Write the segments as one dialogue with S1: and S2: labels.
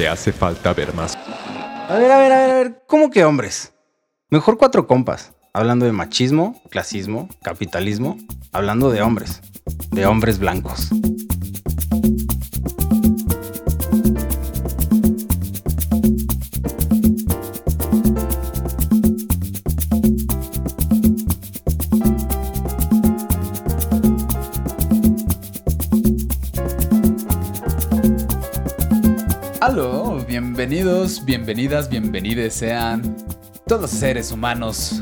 S1: Te hace falta ver más.
S2: A ver, a ver, a ver, a ver. ¿Cómo que hombres? Mejor cuatro compas. Hablando de machismo, clasismo, capitalismo. Hablando de hombres. De hombres blancos.
S3: Bienvenidos, bienvenidas, bienvenides sean todos seres humanos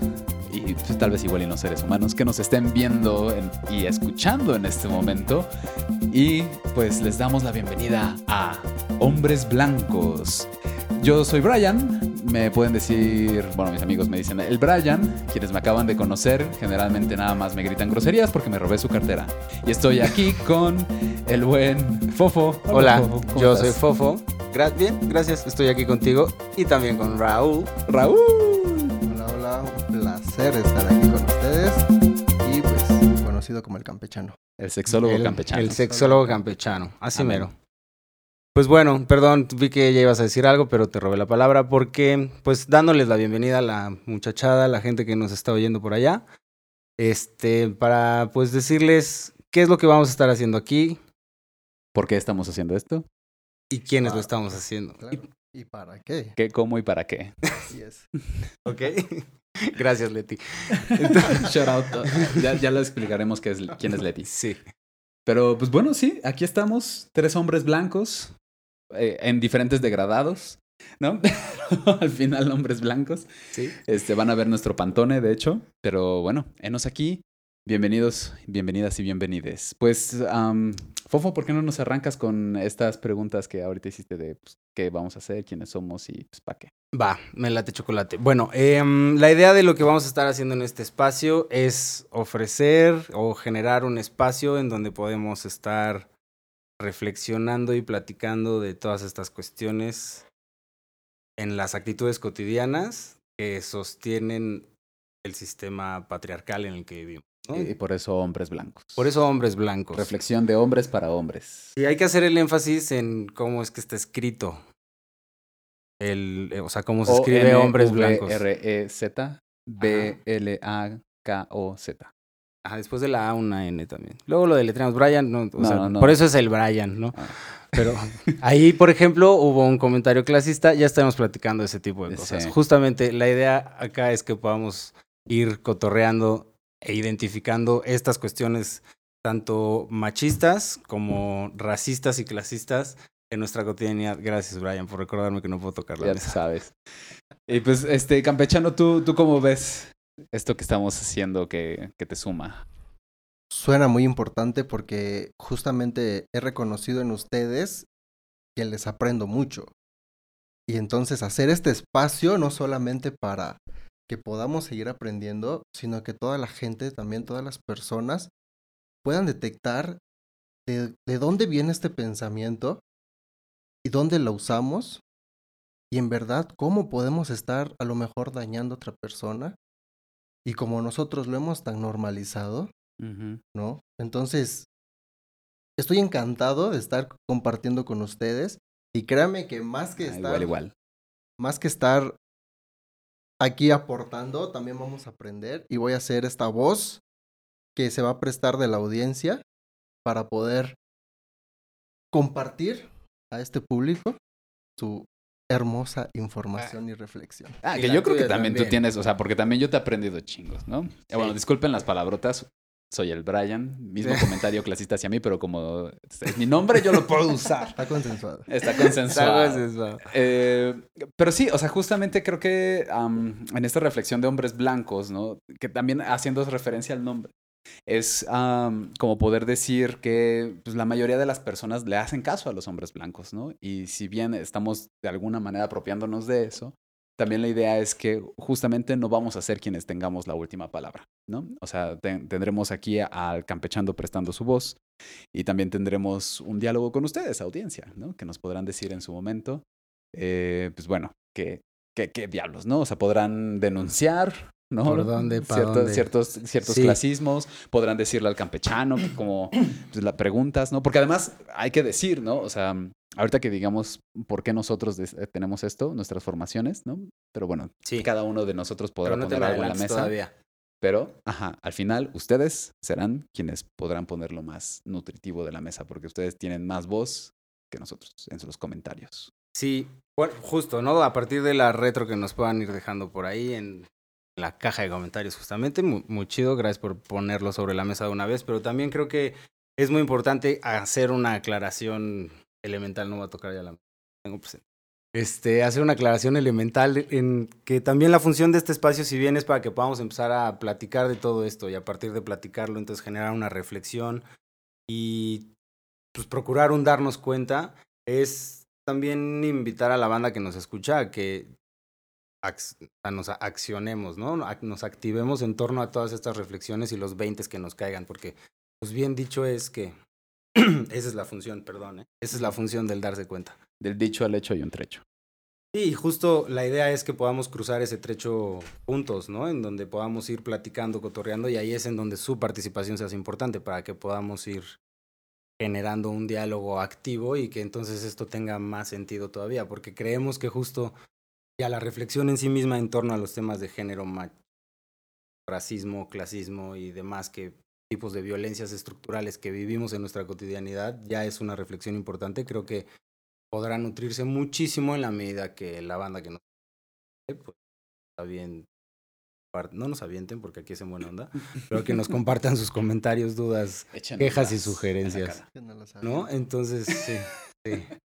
S3: y pues, tal vez igual y no seres humanos que nos estén viendo en- y escuchando en este momento. Y pues les damos la bienvenida a Hombres Blancos. Yo soy Brian, me pueden decir, bueno, mis amigos me dicen el Brian, quienes me acaban de conocer, generalmente nada más me gritan groserías porque me robé su cartera. Y estoy aquí con el buen Fofo.
S2: Hola,
S3: Fofo, ¿cómo
S2: yo
S3: estás?
S2: soy Fofo. Gra- bien, gracias. Estoy aquí contigo. Y también con Raúl.
S3: Raúl.
S4: Hola, hola, un placer estar aquí con ustedes y pues conocido como el campechano.
S3: El sexólogo
S2: el,
S3: campechano.
S2: El sexólogo campechano. Así
S3: Amén.
S2: mero. Pues bueno, perdón, vi que ya ibas a decir algo, pero te robé la palabra porque, pues, dándoles la bienvenida a la muchachada, a la gente que nos está oyendo por allá, este, para, pues, decirles qué es lo que vamos a estar haciendo aquí
S3: ¿Por qué estamos haciendo esto?
S2: Y quiénes lo estamos haciendo.
S4: Claro. ¿Y para qué?
S3: ¿Qué, cómo y para qué?
S4: Así es.
S2: ¿Ok? Gracias, Leti.
S3: Shout out. Ya, ya le explicaremos qué es, quién es Leti.
S2: Sí.
S3: Pero pues bueno, sí, aquí estamos, tres hombres blancos, eh, en diferentes degradados, ¿no? Al final hombres blancos.
S2: Sí.
S3: Este, van a ver nuestro pantone, de hecho. Pero bueno, enos aquí. Bienvenidos, bienvenidas y bienvenides. Pues, am, Fofo, ¿por qué no nos arrancas con estas preguntas que ahorita hiciste de pues, qué vamos a hacer, quiénes somos y pues para qué?
S2: Va, me late chocolate. Bueno, em, la idea de lo que vamos a estar haciendo en este espacio es ofrecer o generar un espacio en donde podemos estar reflexionando y platicando de todas estas cuestiones en las actitudes cotidianas que sostienen el sistema patriarcal en el que vivimos. ¿No?
S3: Y por eso hombres blancos.
S2: Por eso hombres blancos.
S3: Reflexión de hombres para hombres.
S2: Y hay que hacer el énfasis en cómo es que está escrito. El, eh, o sea, cómo se escribe hombres blancos.
S3: R-E-Z B-L-A-K-O-Z.
S2: Ajá, después de la A una N también. Luego lo deletreamos Brian, no, o
S3: No,
S2: sea,
S3: no, no.
S2: por eso es el Brian, ¿no?
S3: Ah.
S2: Pero ahí, por ejemplo, hubo un comentario clasista, ya estaremos platicando ese tipo de cosas.
S3: Sí.
S2: Justamente la idea acá es que podamos ir cotorreando e identificando estas cuestiones tanto machistas como racistas y clasistas en nuestra cotidianidad. Gracias, Brian, por recordarme que no puedo tocar la
S3: Ya
S2: mesa.
S3: sabes. Y pues, este, campechano, ¿tú, ¿tú cómo ves esto que estamos haciendo que, que te suma?
S4: Suena muy importante porque justamente he reconocido en ustedes que les aprendo mucho. Y entonces hacer este espacio no solamente para que podamos seguir aprendiendo, sino que toda la gente, también todas las personas, puedan detectar de, de dónde viene este pensamiento y dónde lo usamos y en verdad cómo podemos estar a lo mejor dañando a otra persona y como nosotros lo hemos tan normalizado, ¿no? Entonces, estoy encantado de estar compartiendo con ustedes y créanme que más que
S3: Ah,
S4: estar
S3: igual, igual.
S4: más que estar aquí aportando, también vamos a aprender y voy a hacer esta voz que se va a prestar de la audiencia para poder compartir a este público su hermosa información y reflexión.
S3: Ah, que yo creo que también, tú tienes, o sea, porque también yo te he aprendido chingos, ¿no? Eh,
S2: Sí.
S3: Bueno, disculpen las palabrotas, soy el Brian, mismo
S2: Sí.
S3: comentario clasista hacia mí, pero como es mi nombre, yo lo puedo usar.
S4: Está consensuado.
S3: Está consensuado.
S2: Está consensuado.
S3: Eh, pero sí, o sea, justamente creo que am, en esta reflexión de hombres blancos, ¿no? Que también haciendo referencia al nombre. es am, como poder decir que pues, la mayoría de las personas le hacen caso a los hombres blancos, ¿no? Y si bien estamos de alguna manera apropiándonos de eso, también la idea es que justamente no vamos a ser quienes tengamos la última palabra, ¿no? O sea, ten- tendremos aquí al campechando prestando su voz y también tendremos un diálogo con ustedes, audiencia, ¿no? Que nos podrán decir en su momento, eh, pues bueno, que, que- qué diablos, ¿no? O sea, podrán denunciar, ¿no?
S2: ¿Por dónde,
S3: Ciertos-
S2: dónde?
S3: Ciertos, ciertos
S2: Sí.
S3: clasismos, podrán decirle al campechano que como pues, la preguntas, ¿no? Porque además hay que decir, ¿no? O sea, ahorita que digamos por qué nosotros eh, tenemos esto, nuestras formaciones, ¿no? Pero bueno,
S2: Sí.
S3: cada uno de nosotros podrá
S2: no
S3: poner algo en la mesa.
S2: todavía.
S3: Pero, ajá, al final ustedes serán quienes podrán poner lo más nutritivo de la mesa, porque ustedes tienen más voz que nosotros en los comentarios.
S2: Sí, bueno, justo, ¿no? A partir de la retro que nos puedan ir dejando por ahí en la caja de comentarios, justamente. Muy, chido, gracias por ponerlo sobre la mesa de una vez, pero también creo que es muy importante hacer una aclaración elemental. No voy a tocar ya la tengo. Este, hacer una aclaración elemental en que también la función de este espacio, si bien es para que podamos empezar a platicar de todo esto y a partir de platicarlo, entonces generar una reflexión y pues procurar un darnos cuenta, es también invitar a la banda que nos escucha a que nos accionemos, ¿no? Nos activemos en torno a todas estas reflexiones y los 20 que nos caigan, porque pues bien dicho es que esa es la función, perdón, ¿eh? esa es la función del darse cuenta.
S3: Del dicho al hecho hay un trecho.
S2: Sí, y justo la idea es que podamos cruzar ese trecho juntos, ¿no? En donde podamos ir platicando, cotorreando, y ahí es en donde su participación se hace importante para que podamos ir generando un diálogo activo y que entonces esto tenga más sentido todavía, porque creemos que justo ya la reflexión en sí misma en torno a los temas de género, racismo, clasismo y demás que tipos de violencias estructurales que vivimos en nuestra cotidianidad ya es una reflexión importante. Creo que podrá nutrirse muchísimo en la medida que la banda que nos pues, está bien no nos avienten porque aquí es en buena onda, pero que nos compartan sus comentarios, dudas, quejas y
S3: en
S2: sugerencias.
S4: ¿no?
S2: Entonces, sí, sí.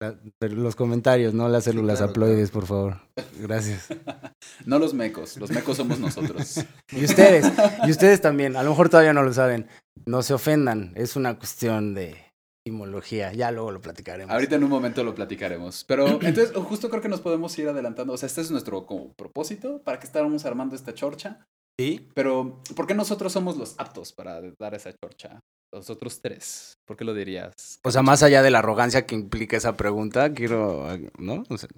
S2: La- los comentarios, no las células
S4: claro,
S2: haploides, por favor. Gracias.
S3: No los mecos, los mecos somos nosotros.
S2: Y ustedes, y ustedes también, a lo mejor todavía no lo saben, no se ofendan, es una cuestión de etimología, ya luego lo platicaremos.
S3: Ahorita en un momento lo platicaremos. Pero entonces, justo creo que nos podemos ir adelantando. O sea, este es nuestro como propósito para que estábamos armando esta chorcha.
S2: Sí,
S3: Pero, ¿por qué nosotros somos los aptos para dar esa chorcha? Los otros tres. ¿Por qué lo dirías?
S2: o sea, más allá de la arrogancia que implica esa pregunta, quiero, ¿no? O sea,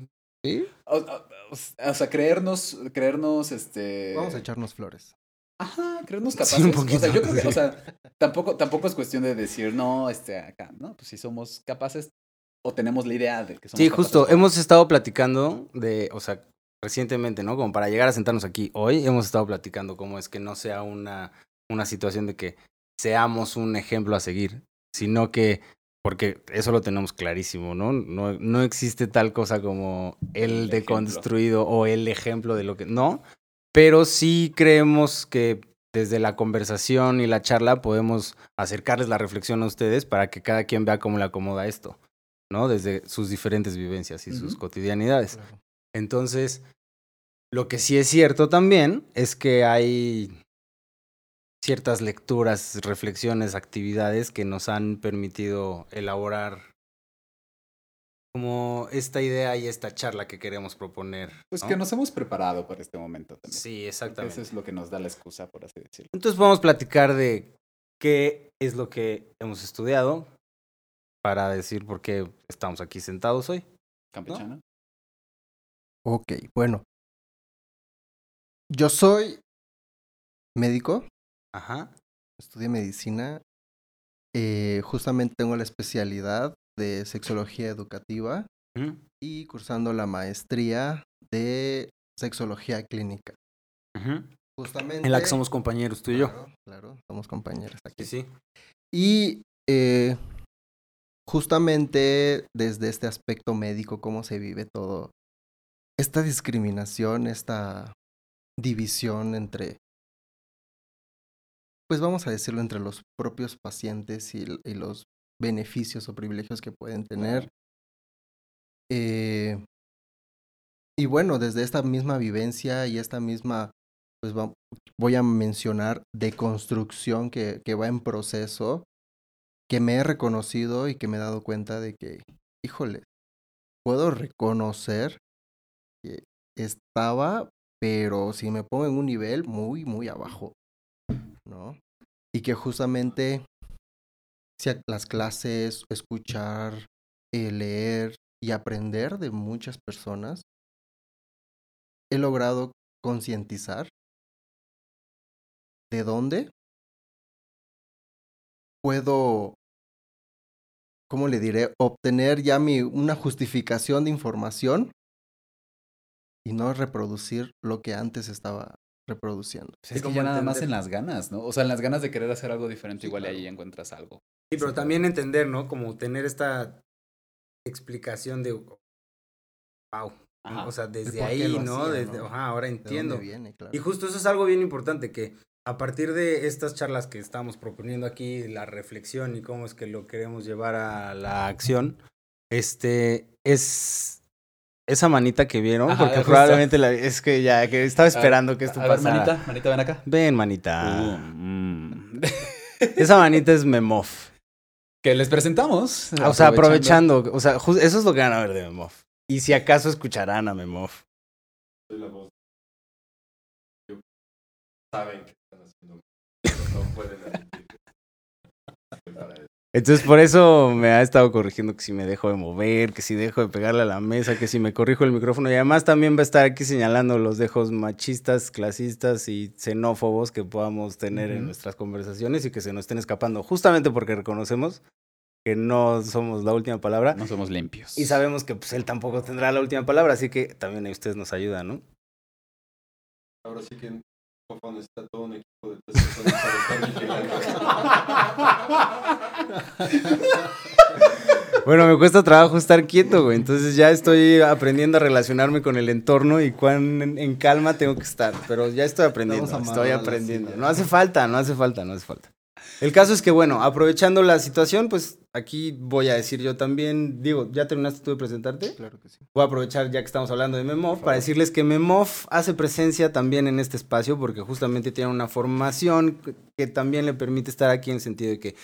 S2: ¿sí?
S3: O, o- o sea, creernos, creernos, este...
S4: Vamos a echarnos flores.
S3: Ajá, creernos
S2: Sí,
S3: capaces.
S2: un
S3: o sea,
S2: poquito,
S3: yo creo que,
S2: sí.
S3: o sea, tampoco, tampoco es cuestión de decir, no, este, acá, no, pues si somos capaces o tenemos la idea de que somos
S2: Sí,
S3: capaces
S2: justo, hemos estado platicando de, o sea, recientemente, ¿no? Como para llegar a sentarnos aquí hoy, hemos estado platicando cómo es que no sea una, una situación de que seamos un ejemplo a seguir, sino que, porque eso lo tenemos clarísimo, ¿no? No, no existe tal cosa como el,
S3: El ejemplo.
S2: deconstruido o el ejemplo de lo que, no, pero sí creemos que desde la conversación y la charla podemos acercarles la reflexión a ustedes para que cada quien vea cómo le acomoda esto. ¿no? Desde sus diferentes vivencias y sus cotidianidades.
S4: Claro.
S2: Entonces, lo que sí es cierto también es que hay ciertas lecturas, reflexiones, actividades que nos han permitido elaborar como esta idea y esta charla que queremos proponer.
S3: Pues
S2: ¿no?
S3: que nos hemos preparado para este momento también.
S2: Sí,
S3: Porque
S2: exactamente.
S3: Eso es lo que nos da la excusa, por así decirlo.
S2: Entonces vamos a platicar de qué es lo que hemos estudiado para decir por qué estamos aquí sentados hoy.
S3: Campechano.
S4: Ok, bueno. Yo soy médico,
S2: Ajá.
S4: estudié medicina. eh, justamente tengo la especialidad de sexología educativa y cursando la maestría de sexología clínica. Justamente.
S2: En la que somos compañeros tú y yo.
S4: Claro, claro, somos compañeros aquí.
S2: Sí, sí.
S4: Y eh, justamente desde este aspecto médico, cómo se vive todo, esta discriminación, esta división entre, pues vamos a decirlo, entre los propios pacientes y, los beneficios o privilegios que pueden tener. Eh, y bueno, desde esta misma vivencia y esta misma pues va- voy a mencionar de construcción que, que va en proceso, que me he reconocido y que me he dado cuenta de que, híjole, puedo reconocer que estaba, pero si me pongo en un nivel muy, muy abajo, Y que justamente las clases, escuchar, eh, leer y aprender de muchas personas, he logrado concientizar de dónde puedo, ¿cómo le diré? Obtener ya mi, una justificación de información y no reproducir lo que antes estaba reproduciendo.
S3: Pues es que
S2: como
S3: ya nada más en las ganas, ¿no? O sea, en las ganas de querer hacer algo diferente, igual y ahí encuentras algo.
S2: Sí, pero también entender, ¿no? Como tener esta explicación de, wow.
S3: Ajá.
S2: O sea, desde ahí, ¿no? Desde,
S4: ¿no?
S2: ajá, ahora
S4: ¿De dónde
S2: entiendo.
S4: viene? Claro.
S2: Y justo eso es algo bien importante, que a partir de estas charlas que estamos proponiendo aquí, la reflexión y cómo es que lo queremos llevar a la acción, este, es esa manita que vieron,
S3: Ajá,
S2: porque probablemente la, es que ya, que estaba esperando que esto
S3: a ver,
S2: pasara.
S3: manita, manita, ven acá.
S2: Ven, manita.
S3: Uh, mm.
S2: Esa manita es Memof.
S3: que les presentamos.
S2: O sea, aprovechando, o sea, eso es lo que van a ver de Memof. Y si acaso escucharán a Memof.
S1: Soy la voz. Yo- Saben que están haciendo. pero No pueden
S2: Entonces por eso me ha estado corrigiendo que si me dejo de mover, que si dejo de pegarle a la mesa, que si me corrijo el micrófono. Y además también va a estar aquí señalando los dejos machistas, clasistas y xenófobos que podamos tener en nuestras conversaciones y que se nos estén escapando. Justamente porque reconocemos que no somos la última palabra.
S3: No somos limpios.
S2: Y sabemos que pues él tampoco tendrá la última palabra, así que también ahí ustedes nos ayudan, ¿no?
S1: Ahora sí que Fofo necesita todo un equipo de tres personas para estar vigilando.
S2: Bueno, me cuesta trabajo estar quieto, güey. Entonces ya estoy aprendiendo a relacionarme con el entorno y cuán en, en calma tengo que estar. Pero ya estoy aprendiendo, estoy aprendiendo. No hace falta, no hace falta, no hace falta. El caso es que, bueno, aprovechando la situación, pues aquí voy a decir yo también, digo, ¿ya terminaste tú de presentarte?
S4: Claro que sí.
S2: Voy a aprovechar ya que estamos hablando de Memov para decirles que Memov hace presencia también en este espacio porque justamente tiene una formación que- también le permite estar aquí en el sentido de que,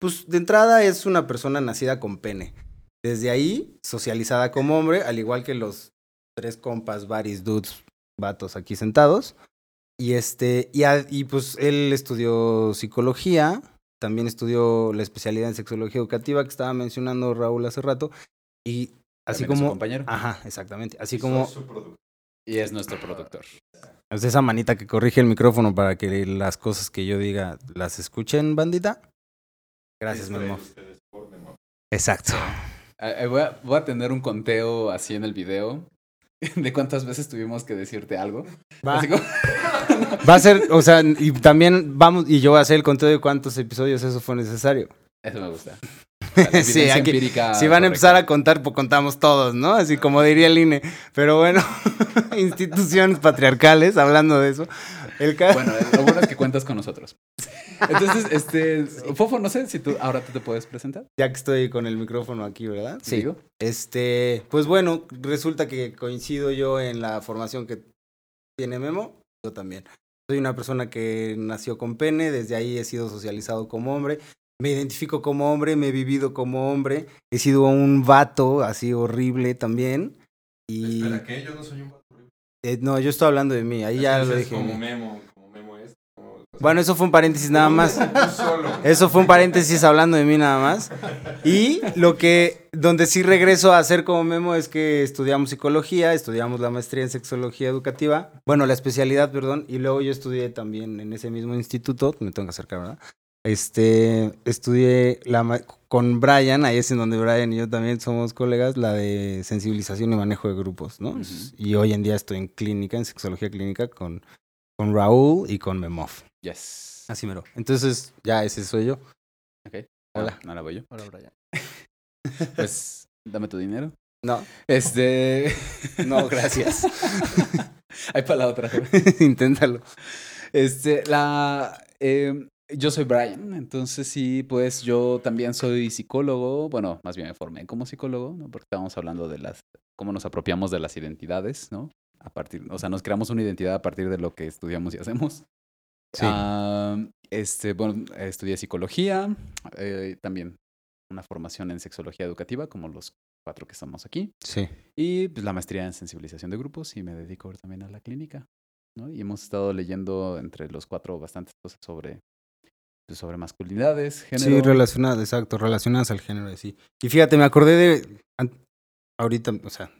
S2: pues de entrada es una persona nacida con pene. Desde ahí, socializada como hombre, al igual que los tres compas, varis, dudes, vatos aquí sentados. Y este, y, a- y pues él estudió psicología, también estudió la especialidad en sexología educativa que estaba mencionando Raúl hace rato. Y así
S3: También es su
S2: como.
S3: compañero.
S2: Ajá, exactamente. Así
S1: Y
S2: como
S1: su.
S3: Y es nuestro productor.
S2: es esa manita que corrige el micrófono para que las cosas que yo diga las escuchen, bandita. Gracias, Memo. Exacto.
S3: Eh, eh, voy, a, voy a tener un conteo así en el video de cuántas veces tuvimos que decirte algo.
S2: Va,
S3: Así como-
S2: va a ser, o sea, y también vamos, y yo voy a hacer el conteo de cuántos episodios eso fue necesario.
S3: Eso me gusta.
S2: Sí, aquí- Si van a empezar a contar, pues contamos todos, ¿no? Así como diría el INE. Pero bueno, instituciones patriarcales, hablando de eso. El
S3: Bueno, eh, lo bueno es que cuentas con nosotros. Entonces, este, Fofo, no sé si tú ahora tú te puedes presentar.
S2: ya que estoy con el micrófono aquí, ¿verdad?
S3: Digo.
S2: Este, pues bueno, resulta que coincido yo en la formación que tiene Memo, yo también. Soy una persona que nació con pene, desde ahí he sido socializado como hombre, me identifico como hombre, me he vivido como hombre, he sido un vato así horrible también. Y
S1: Espera, ¿qué? Yo no soy un vato.
S2: eh, no, yo estoy hablando de mí, ahí ya lo dije.
S1: Como Memo, como Memo es. como- o sea,
S2: Bueno, eso fue un paréntesis nada más. Eso fue un paréntesis hablando de mí nada más. Y lo que, donde sí regreso a hacer como Memo es que estudiamos psicología, estudiamos la maestría en sexología educativa, bueno, la especialidad, perdón, y luego yo estudié también en ese mismo instituto, me tengo que acercar, ¿verdad? Este, estudié la, con Brian, ahí es en donde Brian y yo también somos colegas, la de sensibilización y manejo de grupos, ¿no? Y hoy en día estoy en clínica, en sexología clínica, con, con Raúl y con Memov.
S3: Yes.
S2: Así mero. Entonces, ya ese soy yo.
S3: Ok.
S2: Hola.
S3: No, no la voy yo.
S4: Hola, Brian.
S3: Pues, dame tu dinero.
S2: No,
S3: Este.
S2: no, gracias.
S3: Hay para la otra.
S2: Inténtalo.
S3: Este, la. eh, yo soy Brian, entonces sí, pues yo también soy psicólogo. Bueno, más bien me formé como psicólogo, ¿no? Porque estábamos hablando de las. cómo nos apropiamos de las identidades, ¿no? a partir, o sea, nos creamos una identidad a partir de lo que estudiamos y hacemos.
S2: Sí.
S3: Ah, este, bueno, estudié psicología, eh, también una formación en sexología educativa, como los cuatro que estamos aquí,
S2: Sí.
S3: y pues, la maestría en sensibilización de grupos y me dedico también a la clínica, ¿no? Y hemos estado leyendo entre los cuatro bastantes cosas sobre, pues, sobre masculinidades, género.
S2: Sí, relacionadas, exacto, relacionadas al género, sí. Y fíjate, me acordé de, ahorita, o sea,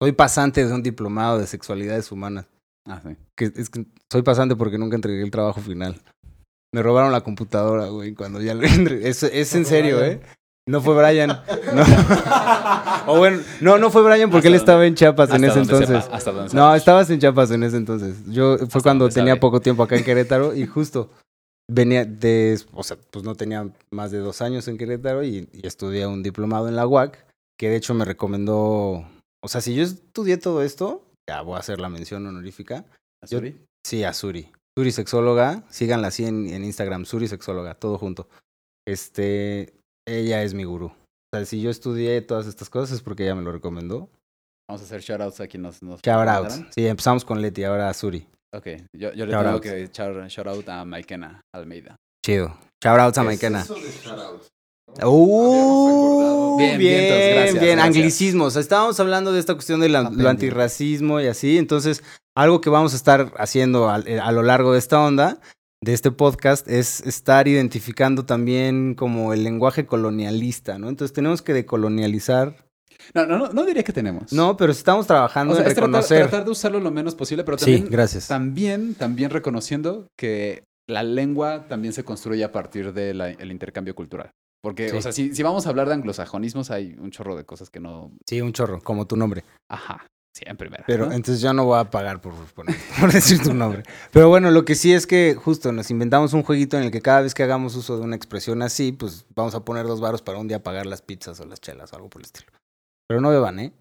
S2: soy pasante de un diplomado de sexualidades humanas.
S3: Ah, sí.
S2: Que es que soy pasante porque nunca entregué el trabajo final. Me robaron la computadora, güey, cuando ya lo entregué. Es, es en serio, ¿eh? No fue Brian. No. o bueno, no, no fue Brian porque
S3: Hasta
S2: él
S3: donde-
S2: estaba en Chiapas en ese
S3: sepa,
S2: entonces.
S3: hasta donde
S2: No, estabas en Chiapas en ese entonces. Yo fue
S3: Hasta
S2: cuando tenía
S3: sabe.
S2: poco tiempo acá en Querétaro y justo venía de, o sea, pues no tenía más de dos años en Querétaro y, y estudié un diplomado en la UAC, que de hecho me recomendó, o sea, si yo estudié todo esto, ya voy a hacer la mención honorífica. Yo-
S3: ¿Suri?
S2: Sí, a Suri. Suri Sexóloga, síganla así en, en Instagram, Suri Sexóloga, todo junto. Este, ella es mi gurú. O sea, si yo estudié todas estas cosas es porque ella me lo recomendó.
S3: Vamos a hacer shoutouts a quien nos, nos
S2: Shout out.
S3: recomendaron.
S2: Sí, empezamos con Leti, ahora a Suri.
S3: Ok, yo, yo le
S2: Shout
S3: tengo
S2: out.
S3: que echar shout out a Maikena Almeida.
S2: Chido. Shout out a
S1: ¿Qué es
S2: Maikena.
S1: eso de shoutouts?
S2: Uh,
S3: Bien,
S2: bien, bien,
S3: gracias, gracias.
S2: anglicismos. Estábamos hablando de esta cuestión del lo antirracismo y así. Entonces, algo que vamos a estar haciendo eh, a, lo largo de esta onda, de este podcast, es estar identificando también como el lenguaje colonialista, ¿no? Entonces, tenemos que decolonializar.
S3: No, no, no, no diría que tenemos.
S2: No, pero estamos trabajando
S3: o sea,
S2: en
S3: es
S2: reconocer.
S3: tratar de usarlo lo menos posible, pero
S2: sí,
S3: también,
S2: gracias.
S3: también, también reconociendo que la lengua también se construye a partir del intercambio cultural. Porque,
S2: Sí.
S3: o sea, si, si vamos a hablar de anglosajonismos, hay un chorro de cosas que no...
S2: Sí, un chorro, como tu nombre.
S3: Ajá, sí, en primera.
S2: Pero
S3: ¿no?
S2: entonces yo no voy a pagar por, por, por decir tu nombre. Pero bueno, lo que sí es que justo nos inventamos un jueguito en el que cada vez que hagamos uso de una expresión así, pues vamos a poner dos varos para un día pagar las pizzas o las chelas o algo por el estilo. Pero no beban, ¿eh?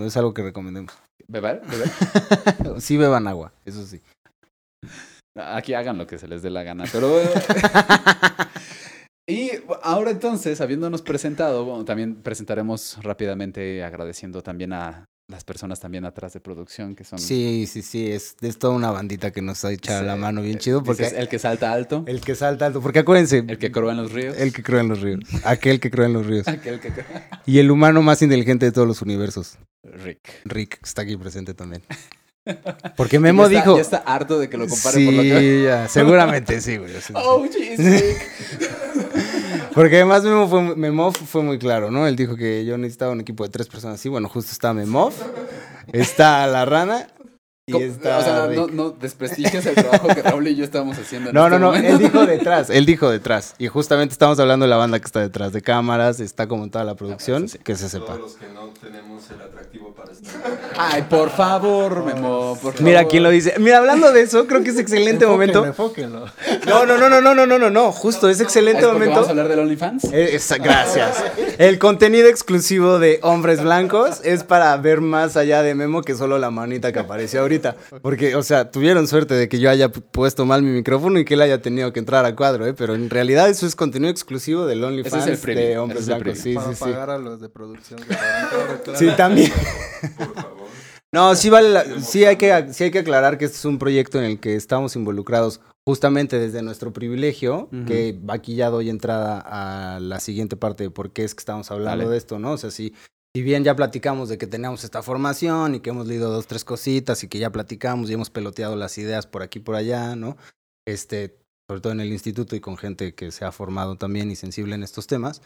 S2: No es algo que recomendemos.
S3: ¿Beber? ¿Beber?
S2: Sí beban agua, eso sí.
S3: Aquí hagan lo que se les dé la gana, pero... y ahora entonces, habiéndonos presentado, bueno, también presentaremos rápidamente agradeciendo también a las personas también atrás de producción que son...
S2: Sí, sí, sí, es, es toda una bandita que nos ha echado la mano bien
S3: eh,
S2: chido porque
S3: dices, el que salta alto,
S2: el que salta alto, porque acuérdense,
S3: el que croa en los ríos.
S2: el que cree en los ríos, aquel que cree en los ríos
S3: Aquel que...
S2: y el humano más inteligente de todos los universos,
S3: Rick.
S2: Rick, está aquí presente también. Porque Memo
S3: Ya está-
S2: dijo.
S3: Ya está harto de que lo compare
S2: sí,
S3: por lo que...
S2: ya, seguramente sí, güey. sí, sí.
S3: Oh, Rick.
S2: Porque además Memo fue, Memov fue muy claro, ¿no? Él dijo que yo necesitaba un equipo de tres personas así. Bueno, justo está Memov, está la rana y
S3: ¿Cómo?
S2: está.
S3: O sea,
S2: Rick.
S3: no, no desprestigias el trabajo que Raúl y yo estamos haciendo en
S2: No,
S3: este
S2: no, no, él dijo detrás, él dijo detrás. Y justamente estamos hablando de la banda que está detrás de cámaras, está como en toda la producción,
S3: eso sí.
S2: que se sepa.
S1: Todos los que no tenemos el atractivo para estar.
S3: Ay, por favor, Memo, por
S2: Mira
S3: favor.
S2: quién lo dice. Mira, hablando de eso, creo que es excelente momento.
S4: Enfóquenlo.
S2: No, no, no, no, no, no, no, no, no, justo, es
S3: ¿Es
S2: excelente
S3: porque
S2: momento.
S3: vamos a hablar del OnlyFans?
S2: Eh, esa- gracias. El contenido exclusivo de Hombres Blancos es para ver más allá de Memo que solo la manita que apareció ahorita. Porque, o sea, tuvieron suerte de que yo haya pu- puesto mal mi micrófono y que él haya tenido que entrar a cuadro, ¿eh? Pero en realidad eso es contenido exclusivo del OnlyFans
S3: es
S2: de
S3: ese
S2: Hombres
S3: es el
S2: Blancos. Sí,
S4: para
S2: sí, sí.
S4: pagar a los de producción. claro.
S2: Sí, también.
S1: Por favor.
S2: No, sí vale, la- sí hay que, sí hay que aclarar que este es un proyecto en el que estamos involucrados justamente desde nuestro privilegio, que aquí ya doy entrada a la siguiente parte de por qué es que estamos hablando
S3: Dale.
S2: de esto, ¿no? O sea, si, si bien ya platicamos de que tenemos esta formación y que hemos leído dos, tres cositas y que ya platicamos y hemos peloteado las ideas por aquí y por allá, ¿no? Este, sobre todo en el instituto y con gente que se ha formado también y sensible en estos temas.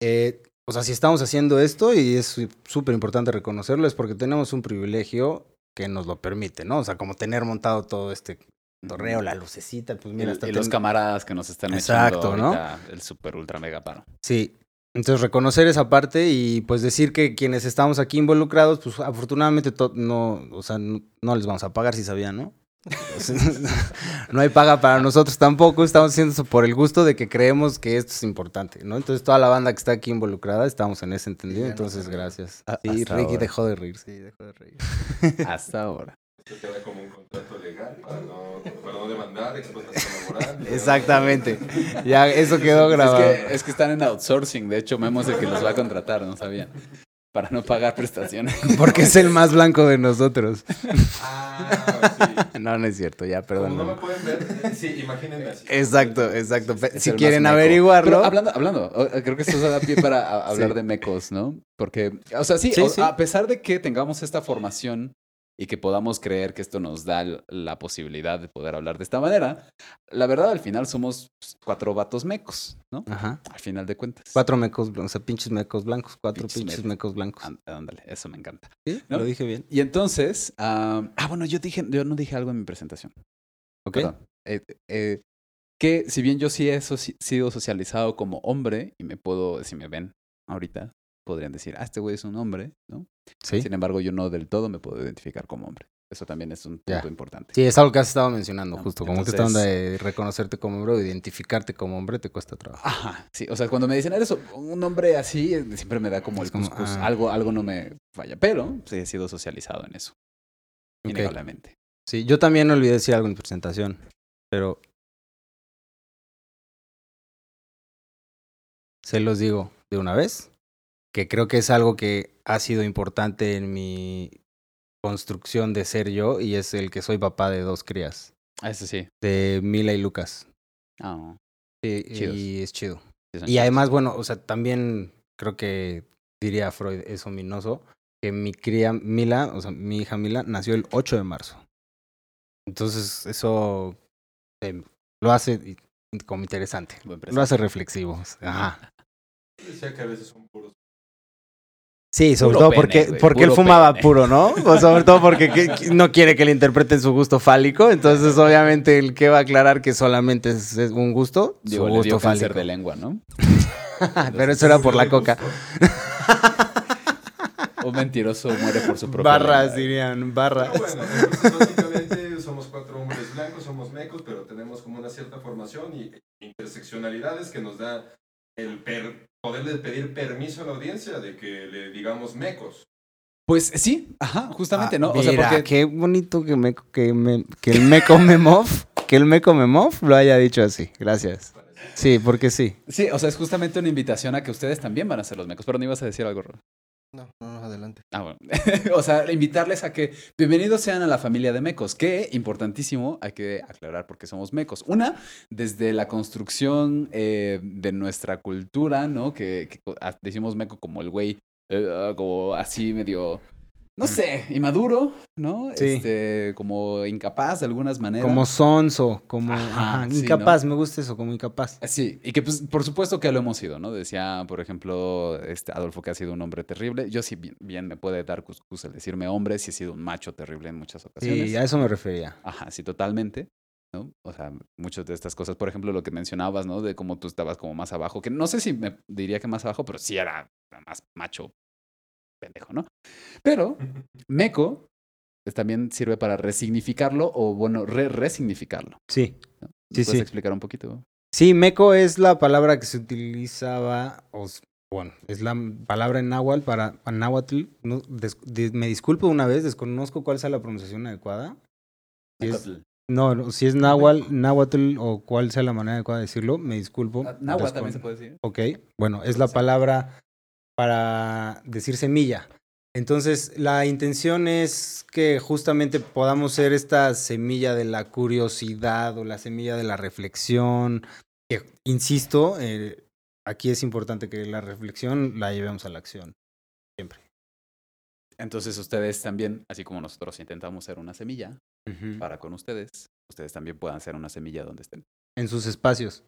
S2: Eh, o sea, si estamos haciendo esto y es súper importante reconocerlo, es porque tenemos un privilegio que nos lo permite, ¿no? O sea, como tener montado todo este torneo, la lucecita, pues
S3: Y,
S2: mira, hasta
S3: y los camaradas que nos están
S2: Exacto,
S3: echando el super ultra mega paro.
S2: Sí. Entonces, reconocer esa parte y pues decir que quienes estamos aquí involucrados, pues afortunadamente no, o sea, no, no les vamos a pagar si sabían, ¿no? No hay paga para nosotros tampoco, estamos haciendo eso por el gusto de que creemos que esto es importante, ¿no? Entonces, toda la banda que está aquí involucrada, estamos en ese entendido, entonces gracias.
S3: A-
S2: Sí,
S3: hasta
S2: Ricky
S3: ahora.
S2: dejó de reírse.
S4: Sí, dejo de reír.
S3: Hasta ahora.
S1: Esto queda como un contrato legal para no demandar, explotación laboral.
S2: Exactamente. Ya, eso quedó
S3: Es
S2: grabado.
S3: que, es que están en outsourcing, de hecho Memo es el que los va a contratar, no sabía. para no pagar prestaciones.
S2: Porque es el más blanco de nosotros.
S1: Ah, sí.
S2: No, no es cierto, ya,
S1: Como
S2: perdón.
S1: no me pueden ver, sí, imagínense así.
S2: Exacto, exacto.
S3: Es
S2: Si quieren averiguarlo.
S3: Pero hablando, hablando, eh, creo que esto se da pie para hablar
S2: Sí.
S3: de mecos, ¿no? Porque, o sea, sí,
S2: Sí,
S3: o-
S2: sí.
S3: a pesar de que tengamos esta formación y que podamos creer que esto nos da la posibilidad de poder hablar de esta manera, la verdad al final somos pues, cuatro vatos mecos, ¿no?
S2: Ajá.
S3: Al final de cuentas.
S2: Cuatro mecos, blan- o sea, pinches mecos blancos. Cuatro
S3: Pinches
S2: pinches
S3: mecos.
S2: blancos.
S3: Án- Ándale, eso me encanta.
S2: ¿Sí?
S3: ¿no?
S2: Lo dije bien.
S3: Y entonces, ah, ah, bueno, yo dije, yo no dije algo en mi presentación.
S2: ¿Ok?
S3: Eh, eh, que si bien yo sí he sido socializado como hombre, y me puedo, si me ven ahorita, podrían decir, ah, este güey es un hombre, ¿no?
S2: Sí.
S3: Sin embargo, yo no del todo me puedo identificar como hombre. Eso también es un
S2: Ya.
S3: punto importante.
S2: Sí, es algo que has estado mencionando,
S3: No,
S2: justo. Como que esta
S3: entonces-
S2: onda de reconocerte como hombre o identificarte como hombre te cuesta trabajo.
S3: Ajá, sí, o sea, cuando me dicen, eres un hombre así, eh, siempre me da como
S2: Es
S3: el
S2: como,
S3: cuscús.
S2: ah.
S3: Algo, algo no me falla, pero sí he sido socializado en eso,
S2: Ok.
S3: innegablemente.
S2: Sí, yo también olvidé decir algo en presentación, pero se los digo de una vez, que creo que es algo que ha sido importante en mi construcción de ser yo y es el que soy papá de dos crías,
S3: Ah, Eso sí.
S2: de Mila y Lucas.
S3: Ah,
S2: Sí,
S3: Chidos.
S2: y es chido.
S3: sí
S2: Y
S3: chidos.
S2: además, bueno, o sea, también creo que diría Freud es ominoso, que mi cría Mila, o sea, mi hija Mila, nació el 8 de marzo. Entonces, eso eh, lo hace como interesante. Lo hace reflexivo. Ajá.
S1: Decía que a veces son puros.
S2: Sí, sobre
S3: Puro
S2: todo
S3: pene,
S2: porque,
S3: güey,
S2: porque él fumaba
S3: pene.
S2: puro, ¿no? O sobre todo porque que- que no quiere que le interpreten su gusto fálico. Entonces, obviamente, el que va a aclarar que solamente es, es un gusto,
S3: Digo,
S2: su
S3: le dio
S2: gusto
S3: cáncer
S2: fálico.
S3: de lengua, ¿no?
S2: Pero eso era por la coca.
S3: Un mentiroso muere por su propia
S2: Barras,
S3: lengua.
S2: dirían, barras.
S1: Bueno, básicamente somos cuatro hombres blancos, somos mecos, pero tenemos como una cierta formación y interseccionalidades que nos da el per- poderle pedir permiso a la audiencia de que le digamos mecos.
S3: Pues sí, ajá, justamente, ¿no?
S2: Ah,
S3: O sea, porque
S2: qué bonito que, me, que, me- que el Meco Memov, que el Meco Memov lo haya dicho así. Gracias. Sí, porque sí.
S3: sí, o sea, es justamente una invitación a que ustedes también van a ser los mecos, pero no ibas a decir algo, Ro?
S4: No, no, no, adelante.
S3: Ah, bueno. o sea, invitarles a que bienvenidos sean a la familia de mecos, que importantísimo, hay que aclarar porque somos mecos. Una, desde la construcción eh, de nuestra cultura, ¿no? Que, ah, decimos meco como el güey, eh, como así medio, no sé, inmaduro, ¿no?
S2: Sí.
S3: Este, como incapaz de algunas maneras.
S2: Como sonso, como
S3: Ajá,
S2: ajá,
S3: sí,
S2: incapaz, me gusta eso, como incapaz.
S3: Sí, y que pues por supuesto que lo hemos sido, ¿no? Decía, por ejemplo, este Adolfo que ha sido un hombre terrible. Yo sí bien, bien me puede dar cuscús el decirme hombre, sí he sido un macho terrible en muchas ocasiones.
S2: Sí, a eso me refería.
S3: Ajá, sí, totalmente. ¿no? O sea, muchas de estas cosas, por ejemplo, lo que mencionabas, ¿no? De cómo tú estabas como más abajo, que no sé si me diría que más abajo, pero sí era más macho pendejo, ¿no? Pero meco pues, también sirve para resignificarlo o, bueno, re-resignificarlo.
S2: Sí.
S3: ¿no?
S2: Sí,
S3: ¿Me ¿Puedes
S2: sí.
S3: explicar un poquito?
S2: Sí, meco es la palabra que se utilizaba, o bueno, es la palabra en náhuatl para para náhuatl. No, des- di- me disculpo una vez, desconozco cuál sea la pronunciación adecuada. Si es- no, no, si es náhuatl, náhuatl o cuál sea la manera adecuada de decirlo, me disculpo.
S3: Ah, Náhuatl
S2: Descon-
S3: también se puede decir.
S2: Ok, bueno, es la palabra para decir semilla. Entonces, la intención es que justamente podamos ser esta semilla de la curiosidad o la semilla de la reflexión. Que, insisto, eh, aquí es importante que la reflexión la llevemos a la acción. Siempre.
S3: Entonces ustedes también, así como nosotros intentamos ser una semilla para con ustedes, ustedes también puedan ser una semilla donde estén.
S2: En sus espacios.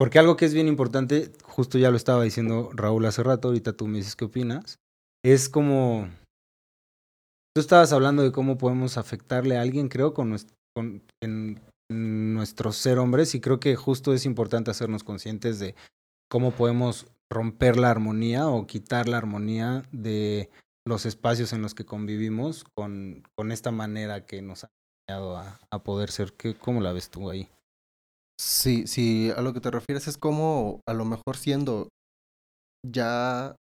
S2: Porque algo que es bien importante, justo ya lo estaba diciendo Raúl hace rato, ahorita tú me dices qué opinas, es como... Tú estabas hablando de cómo podemos afectarle a alguien, creo, con, nues- con- en, en nuestro ser hombres, y creo que justo es importante hacernos conscientes de cómo podemos romper la armonía o quitar la armonía de los espacios en los que convivimos con, con esta manera que nos ha enseñado a, a poder ser. ¿Qué, ¿Cómo la ves tú ahí?
S4: Sí, sí, a lo que te refieres es como a lo mejor siendo ya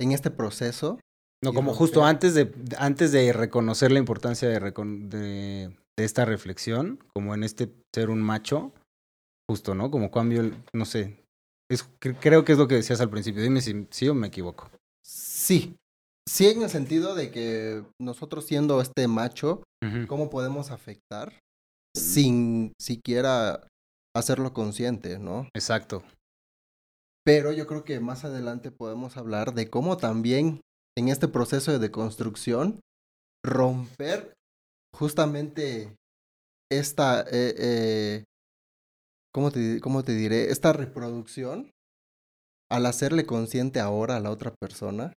S4: en este proceso.
S2: No, como justo antes de, antes de reconocer la importancia de, recon- de, de esta reflexión, como en este ser un macho, justo, ¿no? Como cambio, el- no sé, es, cre- creo que es lo que decías al principio. Dime si sí o me equivoco.
S4: Sí, Sí. En el sentido de que nosotros siendo este macho. ¿cómo podemos afectar sin siquiera hacerlo consciente, ¿no?
S2: Exacto.
S4: Pero yo creo que más adelante podemos hablar de cómo también en este proceso de deconstrucción romper justamente esta, eh, eh, ¿cómo, te, ¿cómo te diré? Esta reproducción al hacerle consciente ahora a la otra persona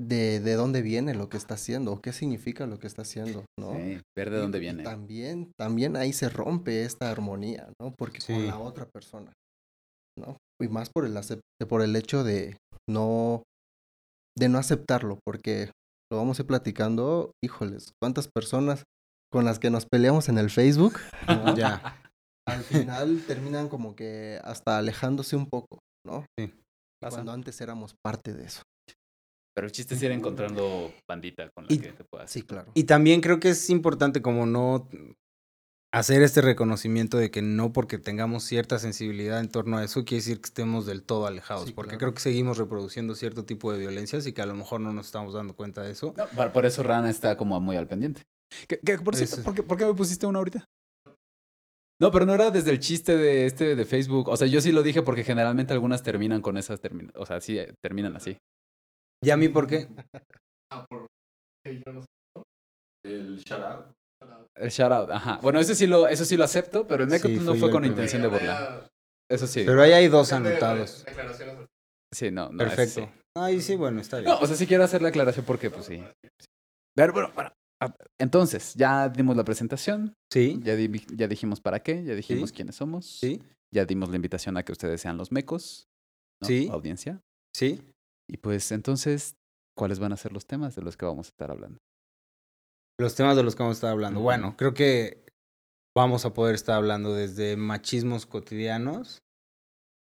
S4: de, de dónde viene lo que está haciendo qué significa lo que está haciendo, ¿no?
S3: Sí, ver de dónde
S4: y
S3: viene.
S4: también, también ahí se rompe esta armonía, ¿no? Porque con
S2: Sí.
S4: la otra persona, ¿no? Y más por el, por el hecho de no, de no aceptarlo, porque lo vamos a ir platicando, híjoles, cuántas personas con las que nos peleamos en el Facebook, ¿no?
S2: Ya.
S4: al final terminan como que hasta alejándose un poco, ¿no?
S3: Pasa.
S4: Cuando antes éramos parte de eso.
S3: Pero el chiste es ir encontrando bandita con la
S2: Y-
S3: que te puedas.
S4: Sí, claro.
S2: Y también creo que es importante como no hacer este reconocimiento de que no porque tengamos cierta sensibilidad en torno a eso quiere decir que estemos del todo alejados,
S4: Sí,
S2: porque
S4: claro.
S2: creo que seguimos reproduciendo cierto tipo de violencias y que a lo mejor no nos estamos dando cuenta de eso.
S3: No, por- eso Rana está como muy al pendiente. ¿Qué, qué- por cierto,
S2: Ese.
S3: ¿por qué, por qué me pusiste una ahorita? No, pero no era desde el chiste de este de Facebook. O sea, yo sí lo dije porque generalmente algunas terminan con esas O sea, sí, eh, terminan así.
S2: ¿Y a mí por qué?
S1: El shout out.
S3: El shout out, ajá. Bueno, eso sí lo, eso sí lo acepto, pero el make
S2: Sí,
S3: no fue con
S2: el
S3: intención de burlar. Eso sí.
S2: Pero ahí hay dos anotados.
S3: Sí, no, no.
S2: Perfecto.
S3: sí.
S2: Ay, sí, bueno, está bien.
S3: No, o sea, sí quiero hacer la aclaración porque, pues sí. Pero bueno, bueno. ah, Entonces, ya dimos la presentación,
S2: Sí,
S3: ya, di- ya dijimos para qué, ya dijimos
S2: Sí.
S3: quiénes somos,
S2: sí,
S3: ya dimos la invitación a que ustedes sean los mecos, ¿no?
S2: Sí.
S3: audiencia.
S2: sí.
S3: Y pues entonces, ¿cuáles van a ser los temas de los que vamos a estar hablando?
S2: Los temas de los que vamos a estar hablando. Bueno, creo que vamos a poder estar hablando desde machismos cotidianos,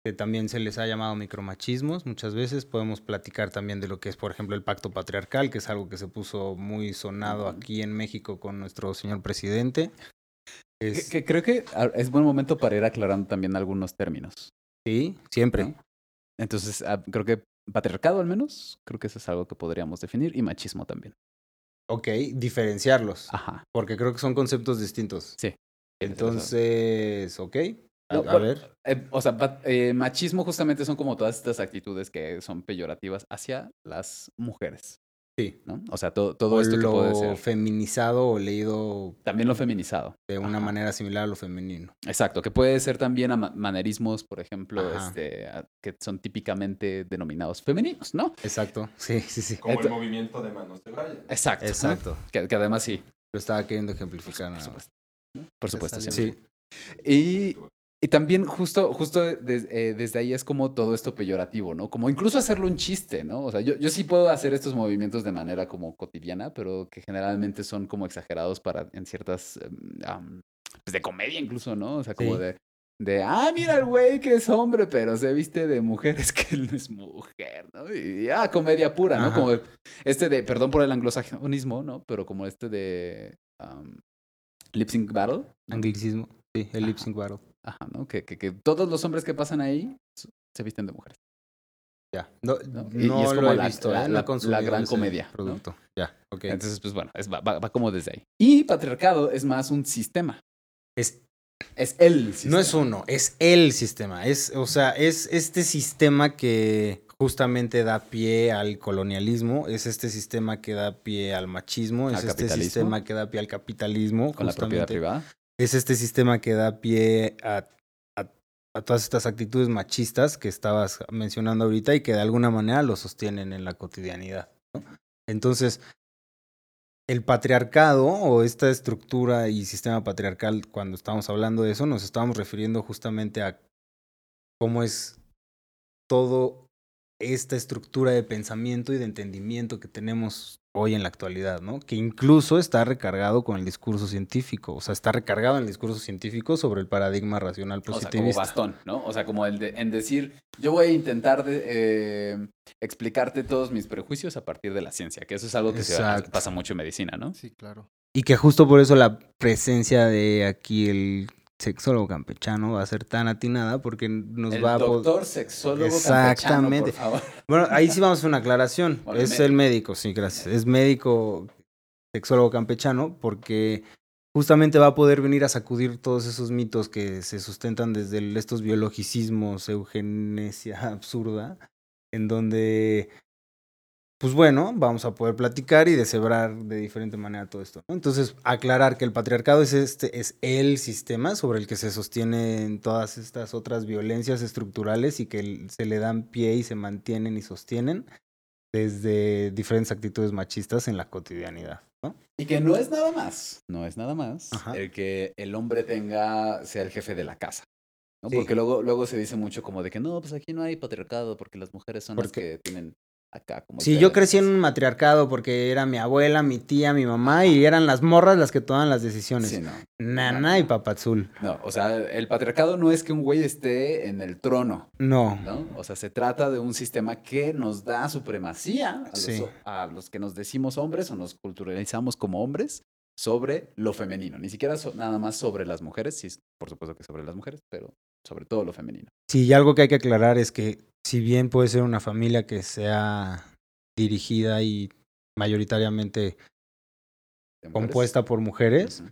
S2: que también se les ha llamado micromachismos muchas veces. Podemos platicar también de lo que es, por ejemplo, el pacto patriarcal, que es algo que se puso muy sonado aquí en México con nuestro señor presidente.
S3: Que,
S2: Es-
S3: que creo que ah, es buen momento para ir aclarando también algunos términos.
S2: sí, siempre.
S3: ¿no? Entonces, ah, creo que patriarcado al menos, creo que eso es algo que podríamos definir, y machismo también.
S2: Ok, diferenciarlos,
S3: Ajá.
S2: porque creo que son conceptos distintos.
S3: Sí.
S2: Entonces, ok. A,
S3: No,
S2: a
S3: bueno,
S2: ver.
S3: eh, o sea, eh, machismo justamente son como todas estas actitudes que son peyorativas hacia las mujeres,
S2: Sí.
S3: ¿no? O sea, todo, todo
S2: O
S3: esto que
S2: lo
S3: puede ser
S2: feminizado o leído
S3: también lo feminizado.
S2: de una
S3: Ajá.
S2: manera similar a lo femenino.
S3: Exacto, que puede ser también a ma- manerismos, por ejemplo,
S2: Ajá.
S3: este, a- que son típicamente denominados femeninos, ¿no?
S2: Exacto. Sí, sí, sí.
S1: Como
S3: Esto-
S1: el movimiento de manos de Brian.
S3: Exacto. ¿no?
S2: Exacto.
S3: Que, que además sí,
S2: Lo estaba queriendo ejemplificar.
S3: por supuesto. Por supuesto, siempre.
S2: Sí.
S3: Y, y también justo, justo des- eh, desde ahí es como todo esto peyorativo, ¿no? Como incluso hacerlo un chiste, ¿no? O sea, yo, yo sí puedo hacer estos movimientos de manera como cotidiana, pero que generalmente son como exagerados para en ciertas, em, pues de comedia incluso, ¿no? O sea, como
S2: Sí.
S3: de, de, ah, mira el güey que es hombre, pero se viste de mujer, es que él no es mujer, ¿no? Y ah, comedia pura, ¿no?
S2: Ajá.
S3: Como este de, perdón por el anglosajonismo, ¿no? Pero como este de am, Lip Sync Battle.
S2: Anglicismo. Sí, el lip sync battle.
S3: Ajá, ¿no? Que, que, que todos los hombres que pasan ahí se visten de mujeres.
S2: Ya. No,
S3: ¿no?
S2: no
S3: Y- y es
S2: lo
S3: como
S2: he
S3: la-
S2: visto.
S3: la-
S2: ¿eh?
S3: La- la gran comedia, ¿no?
S2: Producto. Ya, ok.
S3: Entonces, pues bueno, es, va, va- va como desde ahí. Y patriarcado es más un sistema.
S2: es,
S3: Es el sistema.
S2: no es uno, es el sistema. Es, o sea, es este sistema que justamente da pie al colonialismo, es este sistema que da pie al machismo, es este sistema que da pie al capitalismo.
S3: Con la propiedad privada.
S2: Es este sistema que da pie a, todas estas actitudes machistas que estabas mencionando ahorita y que de alguna manera lo sostienen en la cotidianidad. Entonces, el patriarcado o esta estructura y sistema patriarcal, cuando estamos hablando de eso, nos estamos refiriendo justamente a cómo es todo esta estructura de pensamiento y de entendimiento que tenemos hoy en la actualidad, ¿no? Que incluso está recargado con el discurso científico, o sea, está recargado en el discurso científico sobre el paradigma racional
S3: O sea, como
S2: positivista.
S3: bastón, ¿no? O sea, como el de, en decir, yo voy a intentar de, eh, explicarte todos mis prejuicios a partir de la ciencia, que eso es algo que se pasa mucho en medicina, ¿no?
S4: Sí, claro.
S2: Y que justo por eso la presencia de aquí el sexólogo campechano va a ser tan atinada porque nos
S3: el
S2: va a...
S3: doctor sexólogo
S2: Exactamente.
S3: campechano, por favor.
S2: Bueno, ahí sí vamos a hacer una aclaración.
S3: Bueno,
S2: es
S3: médico.
S2: el médico, sí, gracias. Es médico sexólogo campechano porque justamente va a poder venir a sacudir todos esos mitos que se sustentan desde el- estos biologicismos, eugenesia absurda, en donde, pues bueno, vamos a poder platicar y deshebrar de diferente manera todo esto. Entonces, aclarar que el patriarcado es este, es el sistema sobre el que se sostienen todas estas otras violencias estructurales y que se le dan pie y se mantienen y sostienen desde diferentes actitudes machistas en la cotidianidad. ¿no?
S3: Y que no es nada más, no es nada más
S2: Ajá.
S3: el que el hombre tenga, sea el jefe de la casa. ¿no?
S2: Sí.
S3: Porque luego, luego se dice mucho como de que no, pues aquí no hay patriarcado porque las mujeres son las que tienen acá como...
S2: Sí, yo crecí en un matriarcado porque era mi abuela, mi tía, mi mamá y eran las morras las que tomaban las decisiones.
S3: Sí, no.
S2: Nana y papazul.
S3: No, o sea, el patriarcado no es que un güey esté en el trono,
S2: No.
S3: ¿no? O sea, se trata de un sistema que nos da supremacía a los,
S2: Sí.
S3: a los que nos decimos hombres o nos culturalizamos como hombres sobre lo femenino. Ni siquiera so- nada más sobre las mujeres, sí, por supuesto que sobre las mujeres, pero sobre todo lo femenino.
S2: Sí, y algo que hay que aclarar es que si bien puede ser una familia que sea dirigida y mayoritariamente compuesta por mujeres,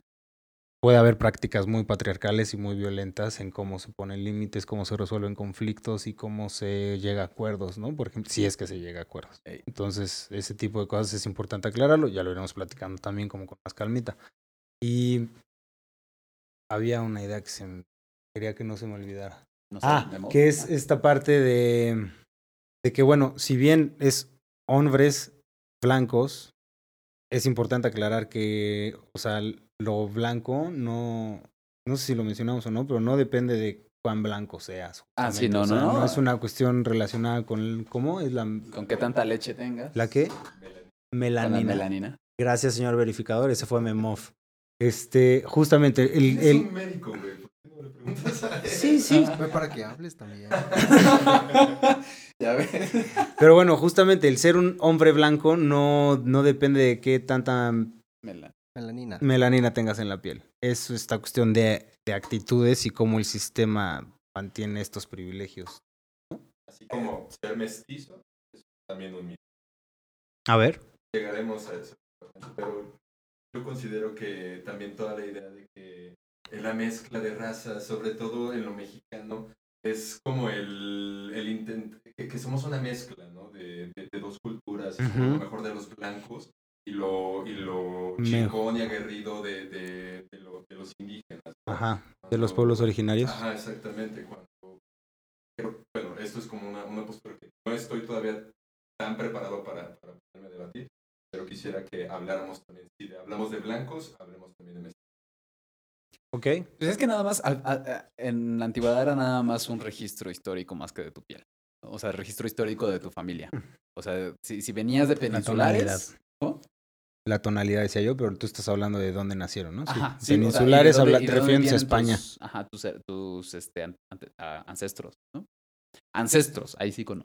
S2: puede haber prácticas muy patriarcales y muy violentas en cómo se ponen límites, cómo se resuelven conflictos y cómo se llega a acuerdos, ¿no? Por ejemplo, si es que se llega a acuerdos. Entonces, ese tipo de cosas es importante aclararlo, ya lo iremos platicando también como con más calmita. Y había una idea que se quería que no se me olvidara.
S3: No sé,
S2: Ah, que es esta parte de, de que, bueno, si bien es hombres blancos, es importante aclarar que, o sea, lo blanco no, no sé si lo mencionamos o no, pero no depende de cuán blanco seas.
S3: Ah, sí, no,
S2: O sea,
S3: no, no.
S2: es una cuestión relacionada con, el- ¿cómo? Es la,
S3: Con qué tanta leche tengas.
S2: ¿la qué?
S3: Con la
S2: Melanina.
S3: melanina.
S2: Gracias, señor verificador, ese fue Memov. Este, justamente, el,
S1: Es
S2: el,
S1: un médico, güey. ¿Por qué no le preguntas a él?
S2: Sí, sí.
S4: Fue para que hables también.
S3: ya ves.
S2: Pero bueno, justamente el ser un hombre blanco no, no depende de qué tanta
S3: Mela-
S4: Melanina.
S2: melanina tengas en la piel. Es esta cuestión de, de actitudes y cómo el sistema mantiene estos privilegios.
S1: Así como ser mestizo es también un mito.
S2: A ver.
S1: Llegaremos a eso. Pero yo considero que también toda la idea de que la mezcla de razas, sobre todo en lo mexicano, es como el, el intento, que, que somos una mezcla, ¿no? De, de- de dos culturas, somos
S2: Ujú.
S1: lo mejor de los blancos y lo, y lo chingón y aguerrido de, de, de lo- de los indígenas. ¿no?
S2: Ajá. De los
S1: Cuando-
S2: pueblos originarios.
S1: Ajá, exactamente. Cuando, pero, bueno, esto es como una, una postura que no estoy todavía tan preparado para, para poderme debatir, pero quisiera que habláramos también, si hablamos de blancos, hablemos también de mestizos.
S2: Ok.
S3: Pues es que nada más, al- en la antigüedad era nada más un registro histórico más que de tu piel. ¿no? O sea, registro histórico de tu familia. O sea, si, si venías de peninsulares... ¿cómo?
S2: La tonalidad decía yo, pero tú estás hablando de dónde nacieron, ¿no? Sí.
S3: Ajá, sí, o sea,
S2: Peninsulares,
S3: dónde- dónde
S2: refiriéndose a España.
S3: Tus, ajá, tus, eh, tus este, an- ante- a- ancestros, ¿no? Ancestros, ahí sí con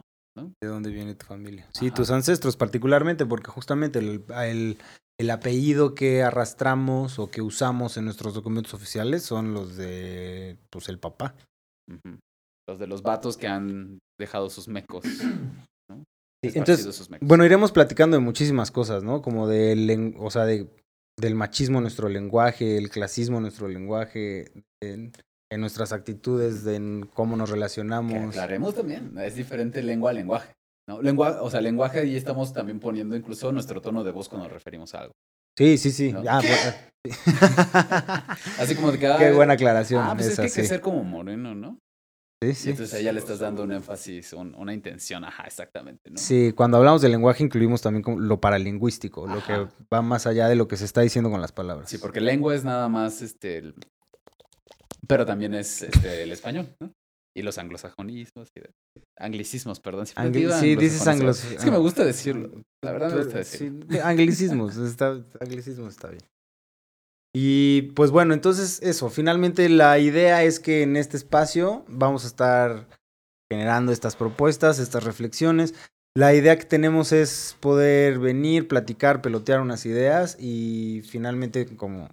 S2: ¿De dónde viene tu familia? Sí,
S3: Ajá.
S2: tus ancestros particularmente, porque justamente el, el- el apellido que arrastramos o que usamos en nuestros documentos oficiales son los de, pues, el papá.
S3: Los de los vatos que han dejado sus mecos. ¿no?
S2: entonces,
S3: sus mecos.
S2: Bueno, iremos platicando de muchísimas cosas, ¿no? Como del, o sea, de, del machismo en nuestro lenguaje, el clasismo en nuestro lenguaje, en, en nuestras actitudes, de en cómo nos
S3: Que
S2: relacionamos.
S3: aclaremos también, es diferente lengua a lenguaje. ¿No? Lengua, o sea, lenguaje ahí estamos también poniendo incluso nuestro tono de voz cuando nos referimos a algo.
S2: Sí, sí, sí.
S3: ¿No?
S2: Ah, bueno.
S3: Así como de que...
S2: Qué buena aclaración.
S3: Ah, pues es que hay que
S2: sí.
S3: ser como moreno, ¿no?
S2: Sí,
S3: Y
S2: sí.
S3: entonces ahí ya le estás dando un énfasis, un- una intención, ajá, exactamente, ¿no?
S2: Sí, cuando hablamos de lenguaje incluimos también como lo paralingüístico, lo que va más allá de lo que se está diciendo con las palabras.
S3: Sí, porque lengua es nada más este. el- Pero también es este, el español, ¿no? Y los anglosajonismos. y de- Anglicismos, perdón. siempre
S2: Angli- sí, dices
S3: anglosajonismos.
S2: anglos-
S3: Es que me gusta decirlo. La verdad me gusta
S2: Sí,
S3: decirlo.
S2: anglicismos, está, anglicismos está bien. Y pues bueno, entonces eso, finalmente la idea es que en este espacio vamos a estar generando estas propuestas, estas reflexiones. La idea que tenemos es poder venir, platicar, pelotear unas ideas y finalmente como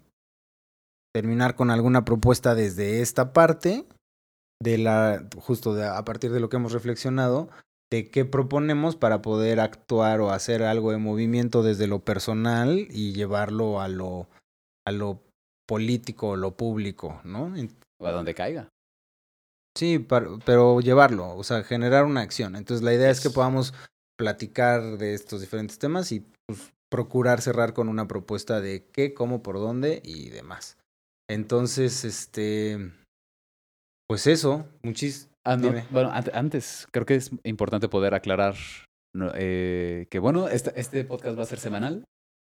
S2: terminar con alguna propuesta desde esta parte, de la, justo de- a partir de lo que hemos reflexionado, de qué proponemos para poder actuar o hacer algo de movimiento desde lo personal y llevarlo a lo, a lo político o lo público, ¿no?
S3: O a donde caiga.
S2: Sí, pero llevarlo, o sea, generar una acción. Entonces la idea es que podamos platicar de estos diferentes temas y pues, procurar cerrar con una propuesta de qué, cómo, por dónde y demás. Entonces, este, pues eso, muchis.
S3: Ah, no. Bueno, ante- antes, creo que es importante poder aclarar eh, que, bueno, este, este podcast va a ser semanal,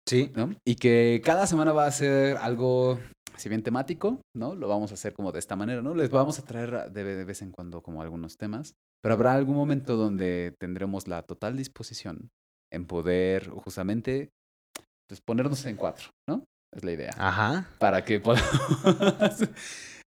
S2: Sí,
S3: ¿no? Y que cada semana va a ser algo, si bien temático, ¿no? Lo vamos a hacer como de esta manera, ¿no? Les vamos a traer de, de vez en cuando como algunos temas, pero habrá algún momento donde tendremos la total disposición en poder justamente pues, ponernos en cuatro, ¿no? Es la idea.
S2: ajá.
S3: Para que podamos...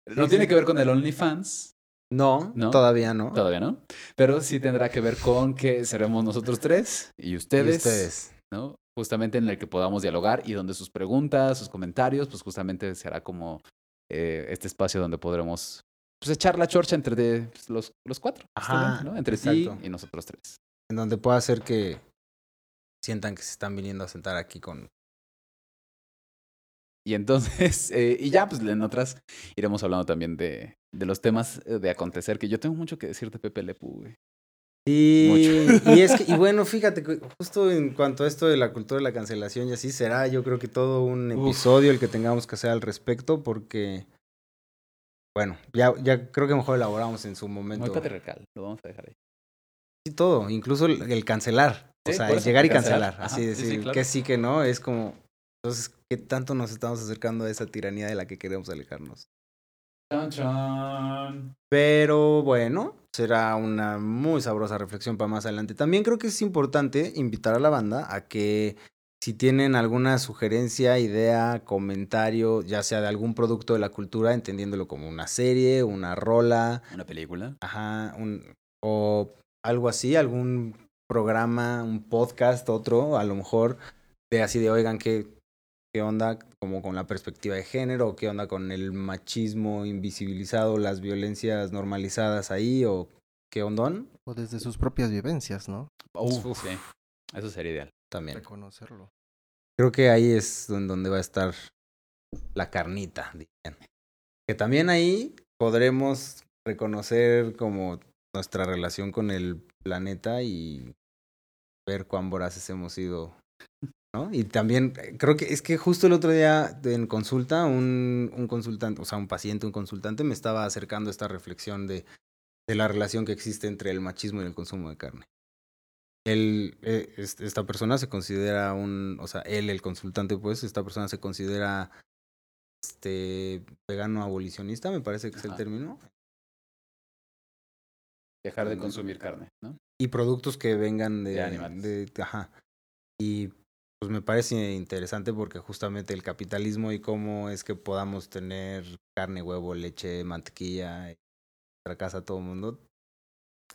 S3: no tiene que ver con el OnlyFans,
S2: No,
S3: ¿No?
S2: todavía no.
S3: Todavía no. Pero sí tendrá que ver con que seremos nosotros tres y
S2: Y
S3: ustedes,
S2: ustedes.
S3: ¿no? Justamente en el que podamos dialogar y donde sus preguntas, sus comentarios, pues justamente será como eh, este espacio donde podremos pues, echar la chorcha entre de- pues, los, los cuatro.
S2: Ajá.
S3: Entre
S2: exacto.
S3: y nosotros tres.
S2: En donde pueda hacer que sientan que se están viniendo a sentar aquí con...
S3: Y entonces, eh, y ya, pues en otras iremos hablando también de, de los temas eh, de acontecer, que yo tengo mucho que decirte, Pepe Lepu, güey.
S2: Y, y es que, y bueno, fíjate, justo en cuanto a esto de la cultura de la cancelación y así será, yo creo que todo un
S3: Uf.
S2: episodio el que tengamos que hacer al respecto, porque, bueno, ya, ya creo que mejor elaboramos en su momento.
S3: Muy patriarcal, lo vamos a dejar ahí.
S2: Sí, todo, incluso el, el cancelar, o
S3: Sí,
S2: sea, el llegar y
S3: cancelar.
S2: cancelar,
S3: Ajá,
S2: así
S3: sí, sí,
S2: decir
S3: claro.
S2: que sí, que no, es como, entonces, ¿qué tanto nos estamos acercando a esa tiranía de la que queremos alejarnos?
S3: Chan, chan.
S2: Pero bueno, será una muy sabrosa reflexión para más adelante. También creo que es importante invitar a la banda a que si tienen alguna sugerencia, idea, comentario, ya sea de algún producto de la cultura, entendiéndolo como una serie, una rola,
S3: Una película.
S2: ajá, un, o algo así, algún programa, un podcast, otro, a lo mejor, de así de, oigan, ¿qué, qué onda como con la perspectiva de género? ¿Qué onda con el machismo invisibilizado, las violencias normalizadas ahí? ¿O qué ondón?
S4: O desde sus propias vivencias, ¿no?
S3: Uf, sí. Eso sería ideal.
S2: También.
S4: Reconocerlo.
S2: Creo que ahí es don- donde va a estar la carnita, dirían. Que también ahí podremos reconocer como nuestra relación con el planeta y ver cuán voraces hemos sido, ¿no? Y también eh, creo que es que justo el otro día en consulta, un, un consultante, o sea, un paciente, un consultante me estaba acercando a esta reflexión de, de la relación que existe entre el machismo y el consumo de carne. Él, eh, es- esta persona se considera un, o sea, él, el consultante, pues, esta persona se considera este vegano abolicionista, me parece que es el término.
S3: Dejar de consumir carne, ¿no?
S2: y productos que vengan de,
S3: De animales.
S2: de- ajá. Y pues me parece interesante porque justamente el capitalismo y cómo es que podamos tener carne, huevo, leche, mantequilla en nuestra casa todo el mundo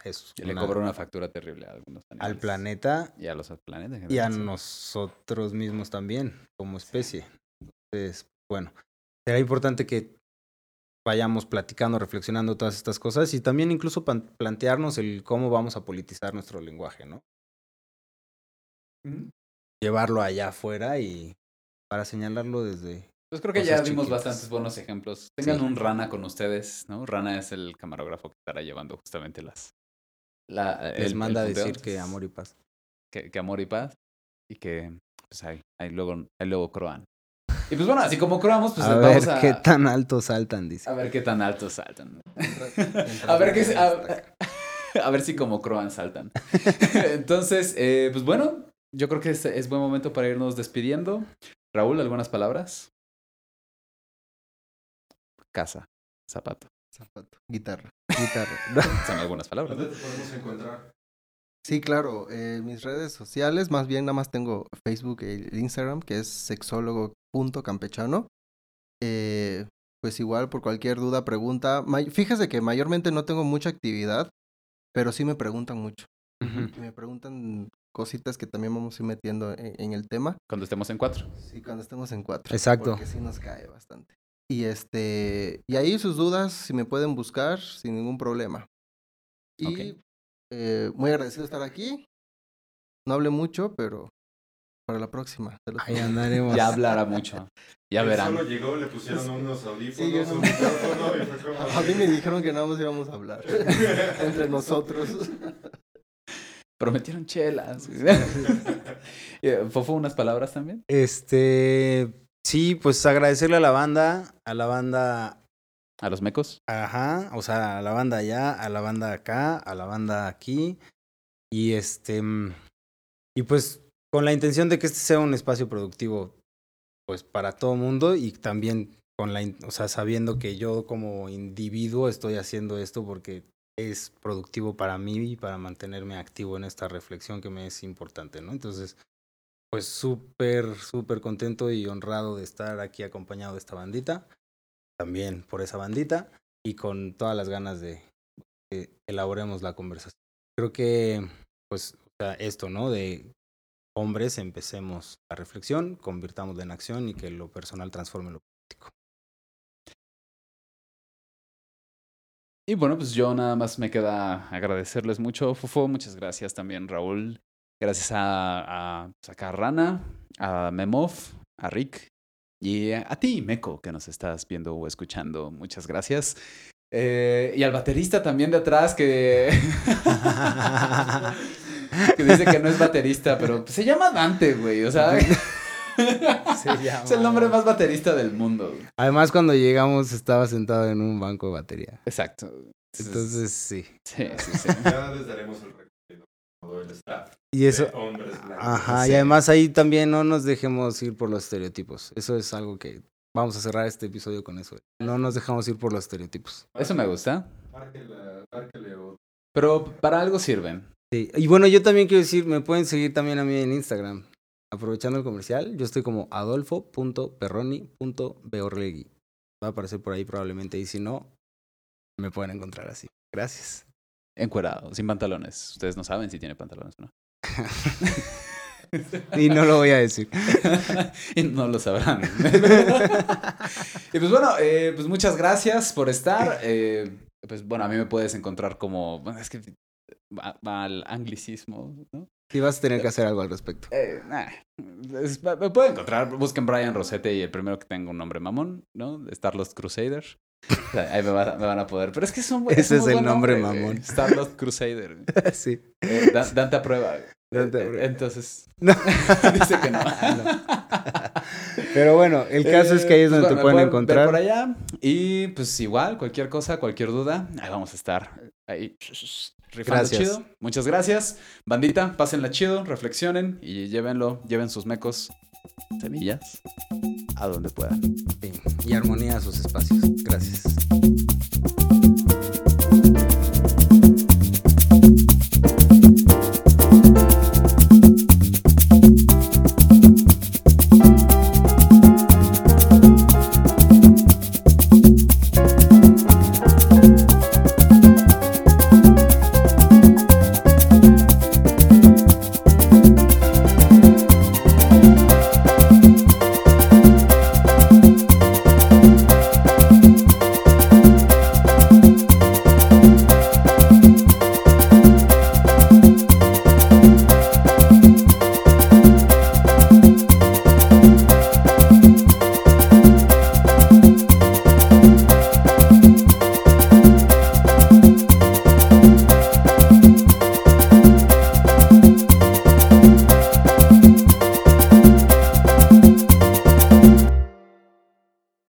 S2: es
S3: Y le cobra una factura terrible a algunos
S2: al planeta
S3: Y a los planetas.
S2: y a nosotros mismos también como especie. Entonces, bueno, será importante que vayamos platicando, reflexionando todas estas cosas y también incluso plantearnos el cómo vamos a politizar nuestro lenguaje, ¿no? Llevarlo allá afuera y para señalarlo desde...
S3: Pues creo que ya dimos
S2: chiquitas.
S3: bastantes buenos ejemplos. Tengan
S2: Sí.
S3: un Rana con ustedes, ¿no? Rana es el camarógrafo que estará llevando justamente las... La,
S2: Les
S3: el-
S2: manda a decir que amor y paz.
S3: que, que amor y paz y que pues ahí, ahí luego, ahí luego croan. Y pues bueno, así como croamos, pues
S2: a
S3: vamos
S2: ver
S3: a,
S2: qué tan alto saltan, dice.
S3: a ver qué tan alto saltan. a ver qué a, a ver si como croan saltan. Entonces, eh, pues bueno, yo creo que es, es buen momento para irnos despidiendo. Raúl, ¿algunas palabras? Casa, zapato.
S4: Zapato. Guitarra.
S2: Guitarra.
S3: Son algunas palabras.
S1: ¿Dónde te podemos encontrar?
S4: Sí, claro. eh, mis redes sociales, más bien nada más tengo Facebook e Instagram, que es sexólogo.campechano. Eh, pues igual, por cualquier duda, pregunta. may- Fíjese que mayormente no tengo mucha actividad, pero sí me preguntan mucho. Me preguntan cositas que también vamos a ir metiendo en, en el tema.
S3: Cuando estemos en cuatro.
S4: Sí, cuando estemos en cuatro.
S2: Exacto.
S4: Porque sí nos cae bastante. Y este, y ahí sus dudas, si me pueden buscar, sin ningún problema. Y
S3: Ok.
S4: eh, muy agradecido de estar aquí. No hablé mucho, pero para la próxima.
S2: Ahí andaremos.
S3: Ya hablará mucho. Ya
S1: Él
S3: verán.
S1: Solo llegó, le pusieron unos audífonos,
S4: Sí, yo no-
S1: un micrófono y fue como...
S4: A mí me dijeron que nada más íbamos a hablar entre nosotros.
S3: Prometieron chelas. Eh, ¿Fofo unas palabras también?
S2: Este, sí, pues agradecerle a la banda, a la banda,
S3: ¿A los mecos?
S2: ajá, o sea, a la banda allá, a la banda acá, a la banda aquí. Y este, mm, y pues con la intención de que este sea un espacio productivo, pues para todo mundo y también con la, o sea, sabiendo que yo como individuo estoy haciendo esto porque es productivo para mí y para mantenerme activo en esta reflexión que me es importante, ¿no? Entonces, pues súper, súper contento y honrado de estar aquí acompañado de esta bandita, también por esa bandita y con todas las ganas de que elaboremos la conversación. Creo que, pues, o sea, esto, ¿no? De hombres, empecemos la reflexión, convirtámosla en acción y que lo personal transforme lo político.
S3: Y bueno, pues yo nada más me queda agradecerles mucho, Fofo. Muchas gracias también, Raúl. Gracias a, a, pues, a Carrana, a Memov, a Rick y a, ti, Meco, que nos estás viendo o escuchando. Muchas gracias. Eh, y al baterista también de atrás que... que dice que no es baterista, pero se llama Dante, güey. O sea, es el nombre más baterista del mundo. güey.
S2: Además, cuando llegamos estaba sentado en un banco de batería.
S3: Exacto.
S2: Entonces, sí.
S3: sí, sí, sí.
S1: Ya les daremos el recorrido todo el staff.
S2: Y eso,
S1: de hombres blancos.
S2: Ajá,
S3: Sí.
S2: y además ahí también no nos dejemos ir por los estereotipos. Eso es algo que vamos a cerrar este episodio con eso. No nos dejamos ir por los estereotipos.
S3: Eso me gusta.
S1: Márquela-
S3: Pero para algo sirven.
S2: Sí. Y bueno, yo también quiero decir, me pueden seguir también a mí en Instagram. Aprovechando el comercial, yo estoy como adolfo.perroni.beorlegui. Va a aparecer por ahí probablemente y si no, me pueden encontrar así. Gracias.
S3: Encuerado, sin pantalones. Ustedes no saben si tiene pantalones o no.
S2: Y no lo voy a decir.
S3: y no lo sabrán. y pues bueno, eh, pues muchas gracias por estar. Eh, pues bueno, a mí me puedes encontrar como. es que va, va al anglicismo, ¿no?
S2: Y vas a tener que hacer algo al respecto.
S3: Eh, nah, es- me pueden encontrar. Busquen Brian Rosete y el primero que tenga un nombre mamón, ¿no? Starlost Crusader. O sea, Ahí me, va- me van a poder. Pero es que es un,
S2: Ese es el nombre
S3: güey.
S2: mamón.
S3: Starlost Crusader.
S2: sí.
S3: Eh, Dan- Dante aprueba.
S2: Dante
S3: Eh,
S2: aprueba.
S3: Entonces,
S2: No.
S3: dice que no.
S2: Pero bueno, el caso es que ahí es
S3: Eh, pues
S2: donde
S3: bueno,
S2: te pueden
S3: me ver
S2: encontrar.
S3: por allá. Y pues igual, cualquier cosa, cualquier duda, ahí vamos a estar. Ahí, rifando
S2: Gracias.
S3: chido. Muchas gracias. Bandita, pásenla chido, reflexionen y llévenlo, lleven sus mecos, semillas, a donde puedan.
S2: Sí, y armonía a sus espacios. Gracias.